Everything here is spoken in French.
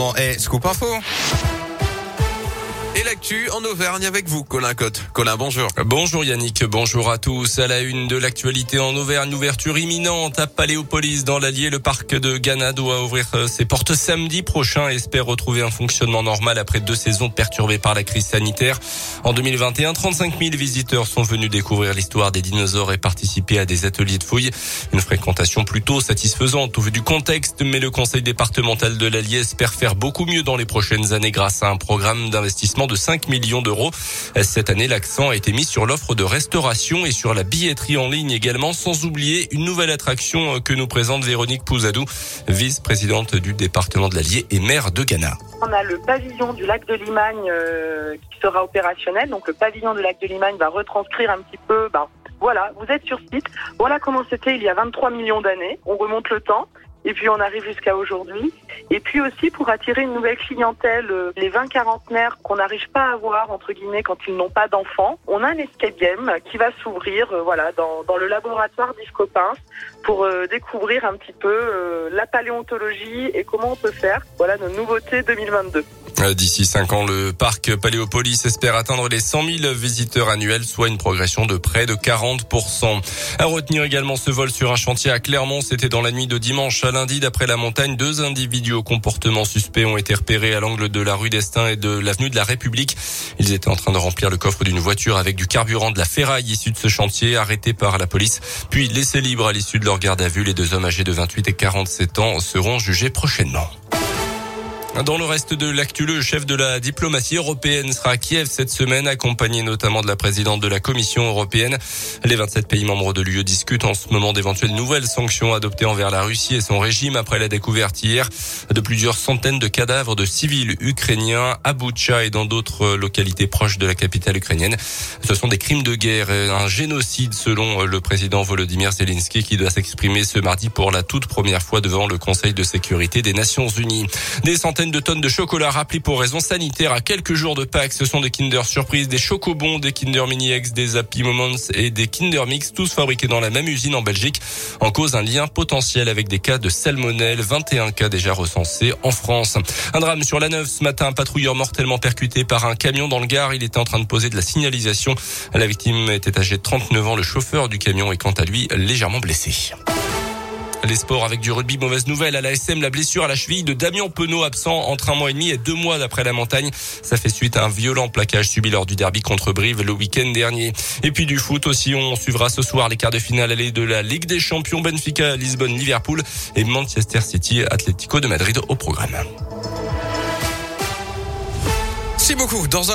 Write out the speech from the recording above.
attendant, eh, scoop info. Et l'actu en Auvergne avec vous, Colin Cotte. Colin, bonjour. Bonjour Yannick, bonjour à tous. À la une de l'actualité en Auvergne, ouverture imminente à Paléopolis dans l'Allier. Le parc de Ghana doit ouvrir euh, ses portes samedi prochain et espère retrouver un fonctionnement normal après deux saisons perturbées par la crise sanitaire. En 2021, 35 000 visiteurs sont venus découvrir l'histoire des dinosaures et participer à des ateliers de fouilles. Une fréquentation plutôt satisfaisante au vu du contexte, mais le conseil départemental de l'Allier espère faire beaucoup mieux dans les prochaines années grâce à un programme d'investissement de 5 millions d'euros. Cette année, l'accent a été mis sur l'offre de restauration et sur la billetterie en ligne également, sans oublier une nouvelle attraction que nous présente Véronique Pouzadou, vice-présidente du département de l'Allier et maire de Ghana. On a le pavillon du lac de Limagne euh, qui sera opérationnel. Donc le pavillon du lac de Limagne va retranscrire un petit peu, ben, voilà, vous êtes sur site. Voilà comment c'était il y a 23 millions d'années. On remonte le temps. Et puis on arrive jusqu'à aujourd'hui. Et puis aussi pour attirer une nouvelle clientèle, euh, les 20 quarantenaires qu'on n'arrive pas à voir entre guillemets quand ils n'ont pas d'enfants, on a un escape game qui va s'ouvrir euh, voilà dans, dans, le laboratoire d'Iscopins pour euh, découvrir un petit peu la paléontologie et comment on peut faire. Voilà nos nouveautés 2022. D'ici 5 ans, le parc Paléopolis espère atteindre les 100 000 visiteurs annuels, soit une progression de près de 40%. À retenir également ce vol sur un chantier à Clermont, c'était dans la nuit de dimanche à lundi. D'après la montagne, deux individus au comportement suspect ont été repérés à l'angle de la rue d'Estaing et de l'avenue de la République. Ils étaient en train de remplir le coffre d'une voiture avec du carburant de la ferraille issue de ce chantier, arrêtés par la police, puis laissés libres à l'issue de leur garde à vue. Les deux hommes âgés de 28 et 47 ans seront jugés prochainement. Dans le reste de l'actu, le chef de la diplomatie européenne sera à Kiev cette semaine, accompagné notamment de la présidente de la Commission européenne. Les 27 pays membres de l'UE discutent en ce moment d'éventuelles nouvelles sanctions adoptées envers la Russie et son régime après la découverte hier de plusieurs centaines de cadavres de civils ukrainiens à Boutcha et dans d'autres localités proches de la capitale ukrainienne. Ce sont des crimes de guerre et un génocide selon le président Volodymyr Zelensky qui doit s'exprimer ce mardi pour la toute première fois devant le Conseil de sécurité des Nations Unies. Des centaines de tonnes de chocolat rappelés pour raisons sanitaires à quelques jours de Pâques. Ce sont des Kinder Surprise, des Chocobons, des Kinder Mini X, des Happy Moments et des Kinder Mix, tous fabriqués dans la même usine en Belgique. En cause, un lien potentiel avec des cas de salmonelle, 21 cas déjà recensés en France. Un drame sur la 9 ce matin, un patrouilleur mortellement percuté par un camion dans le Gard. Il était en train de poser de la signalisation. La victime était âgée de 39 ans. Le chauffeur du camion est quant à lui légèrement blessé. Les sports avec du rugby, mauvaise nouvelle à la SM, la blessure à la cheville de Damien Penaud absent entre un mois et demi et deux mois d'après la montagne. Ça fait suite à un violent plaquage subi lors du derby contre Brive le week-end dernier. Et puis du foot aussi, on suivra ce soir les quarts de finale allée de la Ligue des Champions Benfica, Lisbonne, Liverpool et Manchester City, Atlético de Madrid au programme. Merci beaucoup. Dans